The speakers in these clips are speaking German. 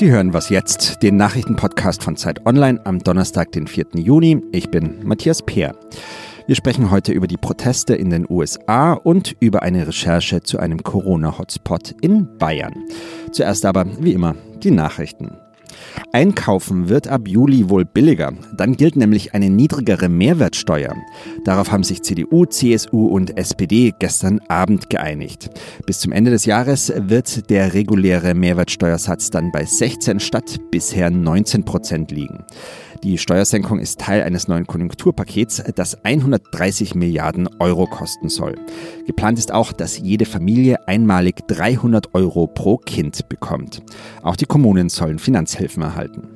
Sie hören was jetzt, den Nachrichtenpodcast von Zeit Online am Donnerstag, den 4. Juni. Ich bin Matthias Peer. Wir sprechen heute über die Proteste in den USA und über eine Recherche zu einem Corona-Hotspot in Bayern. Zuerst aber, wie immer, die Nachrichten. Einkaufen wird ab Juli wohl billiger. Dann gilt nämlich eine niedrigere Mehrwertsteuer. Darauf haben sich CDU, CSU und SPD gestern Abend geeinigt. Bis zum Ende des Jahres wird der reguläre Mehrwertsteuersatz dann bei 16 statt bisher 19 Prozent liegen. Die Steuersenkung ist Teil eines neuen Konjunkturpakets, das 130 Milliarden Euro kosten soll. Geplant ist auch, dass jede Familie einmalig 300 Euro pro Kind bekommt. Auch die Kommunen sollen Finanzhilfen erhalten.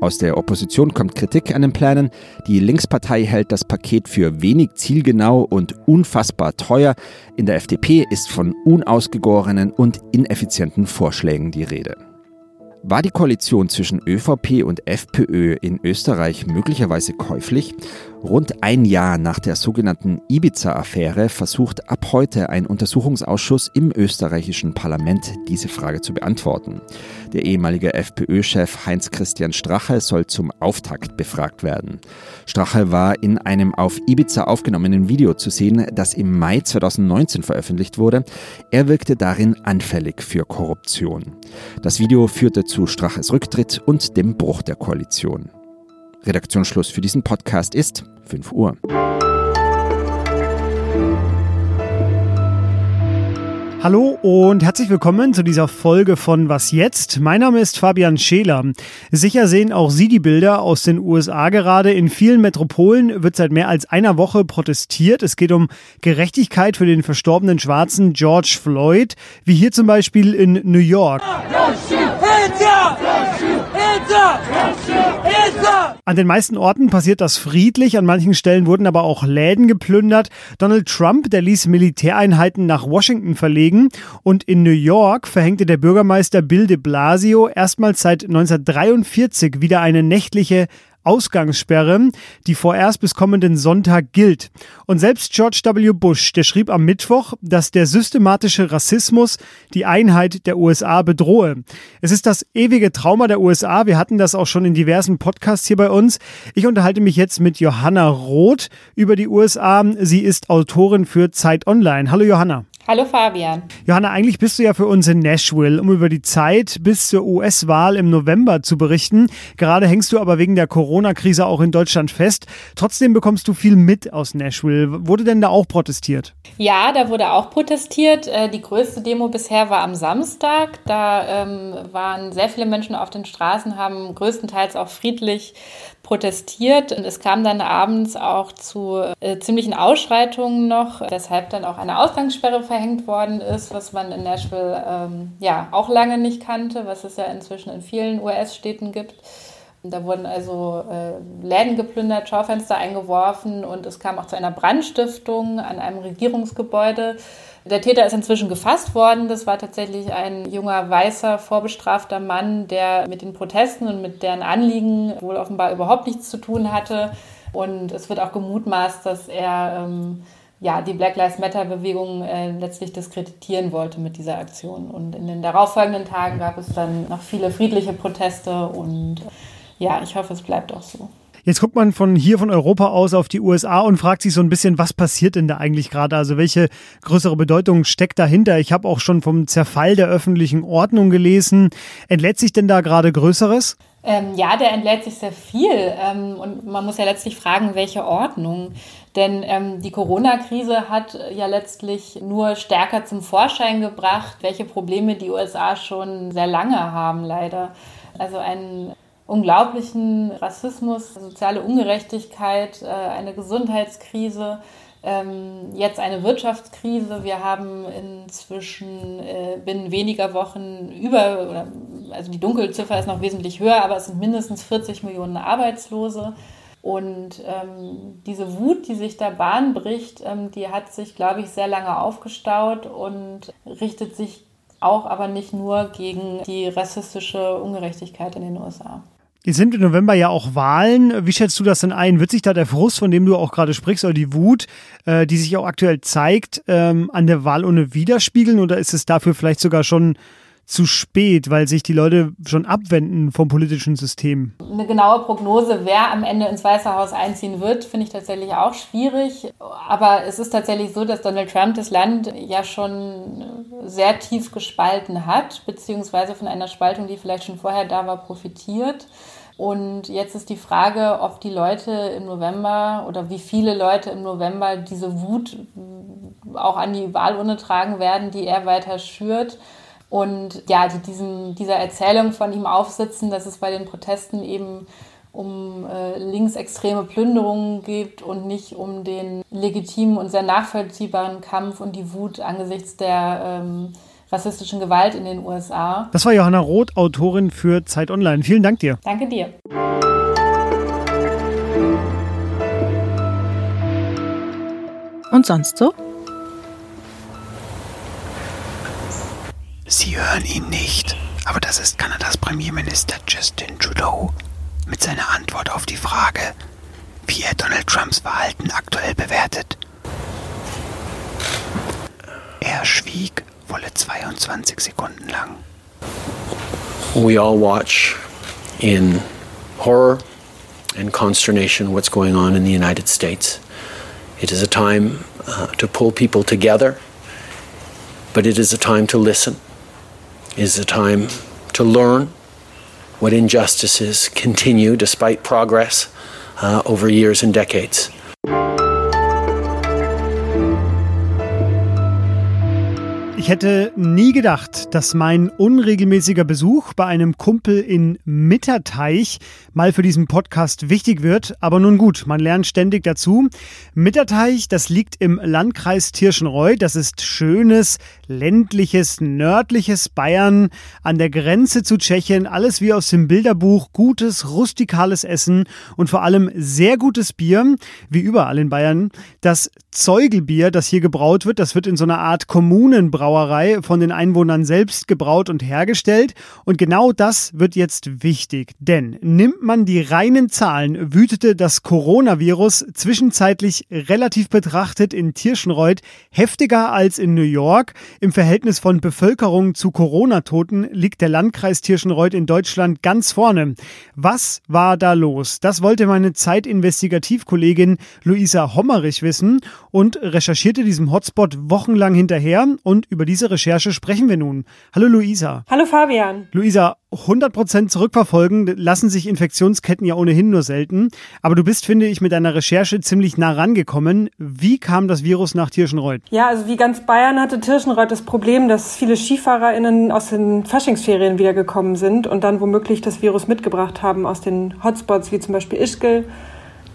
Aus der Opposition kommt Kritik an den Plänen. Die Linkspartei hält das Paket für wenig zielgenau und unfassbar teuer. In der FDP ist von unausgegorenen und ineffizienten Vorschlägen die Rede. War die Koalition zwischen ÖVP und FPÖ in Österreich möglicherweise käuflich? Rund ein Jahr nach der sogenannten Ibiza-Affäre versucht ab heute ein Untersuchungsausschuss im österreichischen Parlament diese Frage zu beantworten. Der ehemalige FPÖ-Chef Heinz-Christian Strache soll zum Auftakt befragt werden. Strache war in einem auf Ibiza aufgenommenen Video zu sehen, das im Mai 2019 veröffentlicht wurde. Er wirkte darin anfällig für Korruption. Das Video führte zu Straches Rücktritt und dem Bruch der Koalition. Redaktionsschluss für diesen Podcast ist 5 Uhr. Hallo und herzlich willkommen zu dieser Folge von Was jetzt? Mein Name ist Fabian Scheler. Sicher sehen auch Sie die Bilder aus den USA gerade. In vielen Metropolen wird seit mehr als einer Woche protestiert. Es geht um Gerechtigkeit für den verstorbenen Schwarzen George Floyd, wie hier zum Beispiel in New York. An den meisten Orten passiert das friedlich, an manchen Stellen wurden aber auch Läden geplündert. Donald Trump, der ließ Militäreinheiten nach Washington verlegen und in New York verhängte der Bürgermeister Bill de Blasio erstmals seit 1943 wieder eine nächtliche Ausgangssperre, die vorerst bis kommenden Sonntag gilt. Und selbst George W. Bush, der schrieb am Mittwoch, dass der systematische Rassismus die Einheit der USA bedrohe. Es ist das ewige Trauma der USA. Wir hatten das auch schon in diversen Podcasts hier bei uns. Ich unterhalte mich jetzt mit Johanna Roth über die USA. Sie ist Autorin für Zeit Online. Hallo Johanna. Hallo Fabian. Johanna, eigentlich bist du ja für uns in Nashville, um über die Zeit bis zur US-Wahl im November zu berichten. Gerade hängst du aber wegen der Corona-Krise auch in Deutschland fest. Trotzdem bekommst du viel mit aus Nashville. Wurde denn da auch protestiert? Ja, da wurde auch protestiert. Äh, die größte Demo bisher war am Samstag. Da ähm, waren sehr viele Menschen auf den Straßen, haben größtenteils auch friedlich protestiert. Und es kam dann abends auch zu äh, ziemlichen Ausschreitungen noch, weshalb dann auch eine Ausgangssperre verhängt worden ist, was man in Nashville ähm, ja auch lange nicht kannte, was es ja inzwischen in vielen US-Städten gibt. Da wurden also äh, Läden geplündert, Schaufenster eingeworfen und es kam auch zu einer Brandstiftung an einem Regierungsgebäude. Der Täter ist inzwischen gefasst worden. Das war tatsächlich ein junger, weißer, vorbestrafter Mann, der mit den Protesten und mit deren Anliegen wohl offenbar überhaupt nichts zu tun hatte. Und es wird auch gemutmaßt, dass er ähm, ja, die Black Lives Matter-Bewegung äh, letztlich diskreditieren wollte mit dieser Aktion. Und in den darauffolgenden Tagen gab es dann noch viele friedliche Proteste und ja, ich hoffe, es bleibt auch so. Jetzt guckt man von hier von Europa aus auf die USA und fragt sich so ein bisschen, was passiert denn da eigentlich gerade? Also welche größere Bedeutung steckt dahinter? Ich habe auch schon vom Zerfall der öffentlichen Ordnung gelesen. Entlädt sich denn da gerade Größeres? Ähm, ja, der entlädt sich sehr viel. Ähm, und man muss ja letztlich fragen, welche Ordnung. Denn ähm, die Corona-Krise hat ja letztlich nur stärker zum Vorschein gebracht, welche Probleme die USA schon sehr lange haben, leider. Also ein unglaublichen Rassismus, soziale Ungerechtigkeit, äh, eine Gesundheitskrise, ähm, jetzt eine Wirtschaftskrise. Wir haben inzwischen äh, binnen weniger Wochen über, also die Dunkelziffer ist noch wesentlich höher, aber es sind mindestens 40 Millionen Arbeitslose. Und ähm, diese Wut, die sich da Bahn bricht, ähm, die hat sich, glaube ich, sehr lange aufgestaut und richtet sich auch aber nicht nur gegen die rassistische Ungerechtigkeit in den USA. Jetzt sind im November ja auch Wahlen. Wie schätzt du das denn ein? Wird sich da der Frust, von dem du auch gerade sprichst, oder die Wut, äh, die sich auch aktuell zeigt, ähm, an der Wahl ohne widerspiegeln? Oder ist es dafür vielleicht sogar schon zu spät, weil sich die Leute schon abwenden vom politischen System? Eine genaue Prognose, wer am Ende ins Weiße Haus einziehen wird, finde ich tatsächlich auch schwierig. Aber es ist tatsächlich so, dass Donald Trump das Land ja schon sehr tief gespalten hat, beziehungsweise von einer Spaltung, die vielleicht schon vorher da war, profitiert. Und jetzt ist die Frage, ob die Leute im November oder wie viele Leute im November diese Wut auch an die Wahlurne tragen werden, die er weiter schürt. Und ja, die diesem, dieser Erzählung von ihm aufsitzen, dass es bei den Protesten eben um äh, linksextreme Plünderungen geht und nicht um den legitimen und sehr nachvollziehbaren Kampf und die Wut angesichts der ähm, rassistischen Gewalt in den USA. Das war Johanna Roth, Autorin für Zeit Online. Vielen Dank dir. Danke dir. Und sonst so? Sie hören ihn nicht, aber das ist Kanadas Premierminister Justin Trudeau mit seiner Antwort auf die Frage, wie er Donald Trumps Verhalten aktuell bewertet. Er schwieg volle 22 Sekunden lang. We all watch in horror and consternation what's going on in the United States. It is a time uh, to pull people together, but it is a time to listen. It is a time to learn what injustices continue despite progress uh, over years and decades. Ich hätte nie gedacht, dass mein unregelmäßiger Besuch bei einem Kumpel in Mitterteich mal für diesen Podcast wichtig wird. Aber nun gut, man lernt ständig dazu. Mitterteich, das liegt im Landkreis Tirschenreuth. Das ist schönes, ländliches, nördliches Bayern an der Grenze zu Tschechien. Alles wie aus dem Bilderbuch. Gutes, rustikales Essen und vor allem sehr gutes Bier, wie überall in Bayern. Das Zeugelbier, das hier gebraut wird, das wird in so einer Art Kommunenbrauerei von den Einwohnern selbst gebraut und hergestellt. Und genau das wird jetzt wichtig. Denn nimmt man die reinen Zahlen, wütete das Coronavirus zwischenzeitlich relativ betrachtet in Tirschenreuth heftiger als in New York. Im Verhältnis von Bevölkerung zu Corona-Toten liegt der Landkreis Tirschenreuth in Deutschland ganz vorne. Was war da los? Das wollte meine Zeitinvestigativkollegin Luisa Hommerich wissen und recherchierte diesem Hotspot wochenlang hinterher. Und über diese Recherche sprechen wir nun. Hallo Luisa. Hallo Fabian. Luisa, 100% zurückverfolgen lassen sich Infektionsketten ja ohnehin nur selten. Aber du bist, finde ich, mit deiner Recherche ziemlich nah rangekommen. Wie kam das Virus nach Tirschenreuth? Ja, also wie ganz Bayern hatte Tirschenreuth das Problem, dass viele SkifahrerInnen aus den Faschingsferien wiedergekommen sind und dann womöglich das Virus mitgebracht haben aus den Hotspots wie zum Beispiel Ischgl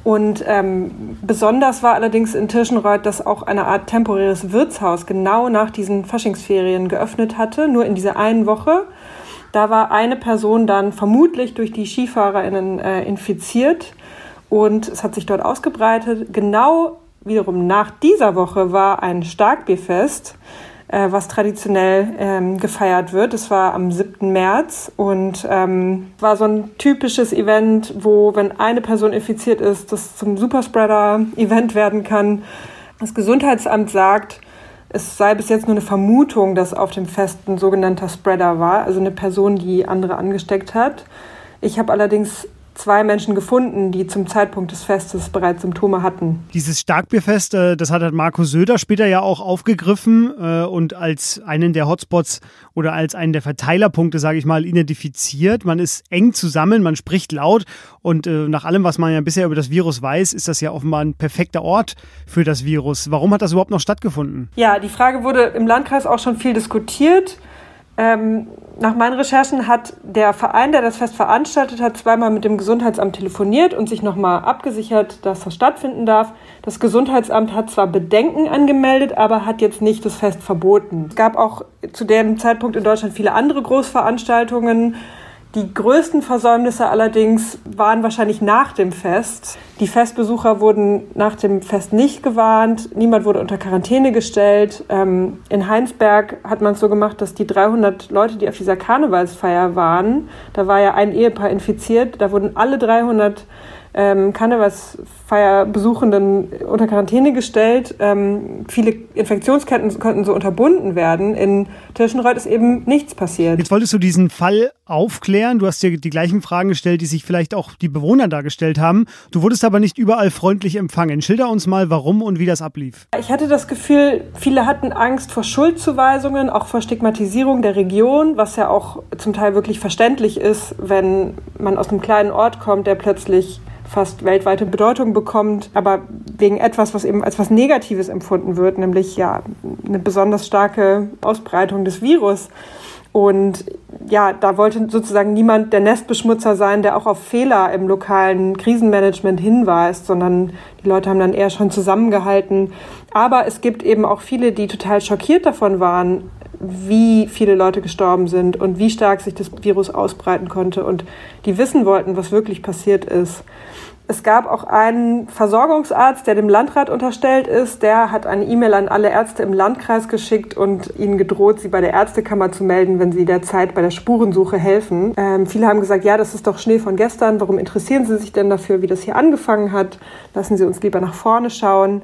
und ähm, besonders war allerdings in Tirschenreuth, dass auch eine Art temporäres Wirtshaus genau nach diesen Faschingsferien geöffnet hatte, nur in dieser einen Woche. Da war eine Person dann vermutlich durch die SkifahrerInnen äh, infiziert und es hat sich dort ausgebreitet. Genau wiederum nach dieser Woche war ein Starkbierfest äh, was traditionell ähm, gefeiert wird. Es war am 7. März und ähm, war so ein typisches Event, wo, wenn eine Person infiziert ist, das zum Superspreader-Event werden kann. Das Gesundheitsamt sagt, es sei bis jetzt nur eine Vermutung, dass auf dem Fest ein sogenannter Spreader war, also eine Person, die andere angesteckt hat. Ich habe allerdings zwei Menschen gefunden, die zum Zeitpunkt des Festes bereits Symptome hatten. Dieses Starkbierfest, äh, das hat Marco Söder später ja auch aufgegriffen äh, und als einen der Hotspots oder als einen der Verteilerpunkte, sage ich mal, identifiziert. Man ist eng zusammen, man spricht laut und äh, nach allem, was man ja bisher über das Virus weiß, ist das ja offenbar ein perfekter Ort für das Virus. Warum hat das überhaupt noch stattgefunden? Ja, die Frage wurde im Landkreis auch schon viel diskutiert. Ähm, nach meinen Recherchen hat der Verein, der das Fest veranstaltet hat, zweimal mit dem Gesundheitsamt telefoniert und sich nochmal abgesichert, dass das stattfinden darf. Das Gesundheitsamt hat zwar Bedenken angemeldet, aber hat jetzt nicht das Fest verboten. Es gab auch zu dem Zeitpunkt in Deutschland viele andere Großveranstaltungen, die größten Versäumnisse allerdings waren wahrscheinlich nach dem Fest. Die Festbesucher wurden nach dem Fest nicht gewarnt, niemand wurde unter Quarantäne gestellt. Ähm, in Heinsberg hat man es so gemacht, dass die 300 Leute, die auf dieser Karnevalsfeier waren, da war ja ein Ehepaar infiziert, da wurden alle 300 ähm, Karnevalsfeier Besuchenden unter Quarantäne gestellt. Ähm, viele Infektionsketten konnten so unterbunden werden. In Tirschenreuth ist eben nichts passiert. Jetzt wolltest du diesen Fall aufklären. Du hast dir die gleichen Fragen gestellt, die sich vielleicht auch die Bewohner dargestellt haben. Du wurdest aber nicht überall freundlich empfangen. Schilder uns mal, warum und wie das ablief. Ich hatte das Gefühl, viele hatten Angst vor Schuldzuweisungen, auch vor Stigmatisierung der Region, was ja auch zum Teil wirklich verständlich ist, wenn man aus einem kleinen Ort kommt, der plötzlich fast weltweite Bedeutung bekommt, aber wegen etwas, was eben als was Negatives empfunden wird, nämlich ja eine besonders starke Ausbreitung des Virus. Und ja, da wollte sozusagen niemand der Nestbeschmutzer sein, der auch auf Fehler im lokalen Krisenmanagement hinweist, sondern die Leute haben dann eher schon zusammengehalten. Aber es gibt eben auch viele, die total schockiert davon waren, wie viele Leute gestorben sind und wie stark sich das Virus ausbreiten konnte und die wissen wollten, was wirklich passiert ist. Es gab auch einen Versorgungsarzt, der dem Landrat unterstellt ist. Der hat eine E-Mail an alle Ärzte im Landkreis geschickt und ihnen gedroht, sie bei der Ärztekammer zu melden, wenn sie derzeit bei der Spurensuche helfen. Ähm, viele haben gesagt, ja, das ist doch Schnee von gestern. Warum interessieren Sie sich denn dafür, wie das hier angefangen hat? Lassen Sie uns lieber nach vorne schauen.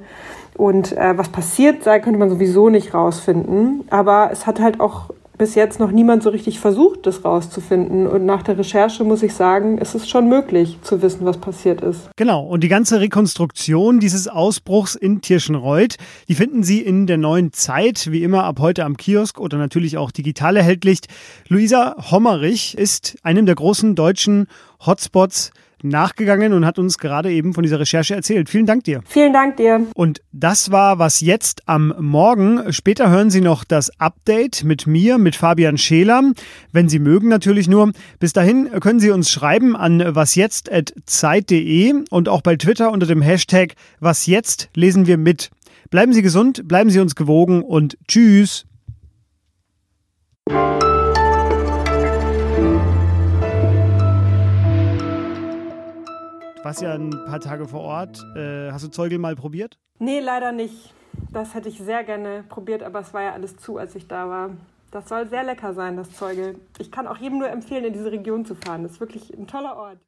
Und äh, was passiert sei, könnte man sowieso nicht rausfinden. Aber es hat halt auch bis jetzt noch niemand so richtig versucht, das rauszufinden. Und nach der Recherche muss ich sagen, es ist schon möglich zu wissen, was passiert ist. Genau. Und die ganze Rekonstruktion dieses Ausbruchs in Tirschenreuth, die finden Sie in der neuen Zeit, wie immer ab heute am Kiosk oder natürlich auch digital erhältlich. Luisa Hommerich ist einem der großen deutschen Hotspots nachgegangen und hat uns gerade eben von dieser Recherche erzählt. Vielen Dank dir. Vielen Dank dir. Und das war was jetzt am Morgen. Später hören Sie noch das Update mit mir, mit Fabian Scheler, wenn Sie mögen natürlich nur. Bis dahin können Sie uns schreiben an wasjetzt.zeit.de und auch bei Twitter unter dem Hashtag wasjetzt lesen wir mit. Bleiben Sie gesund, bleiben Sie uns gewogen und tschüss. Warst ja ein paar Tage vor Ort. Äh, hast du Zeugel mal probiert? Nee, leider nicht. Das hätte ich sehr gerne probiert, aber es war ja alles zu, als ich da war. Das soll sehr lecker sein, das Zeugel. Ich kann auch jedem nur empfehlen, in diese Region zu fahren. Das ist wirklich ein toller Ort.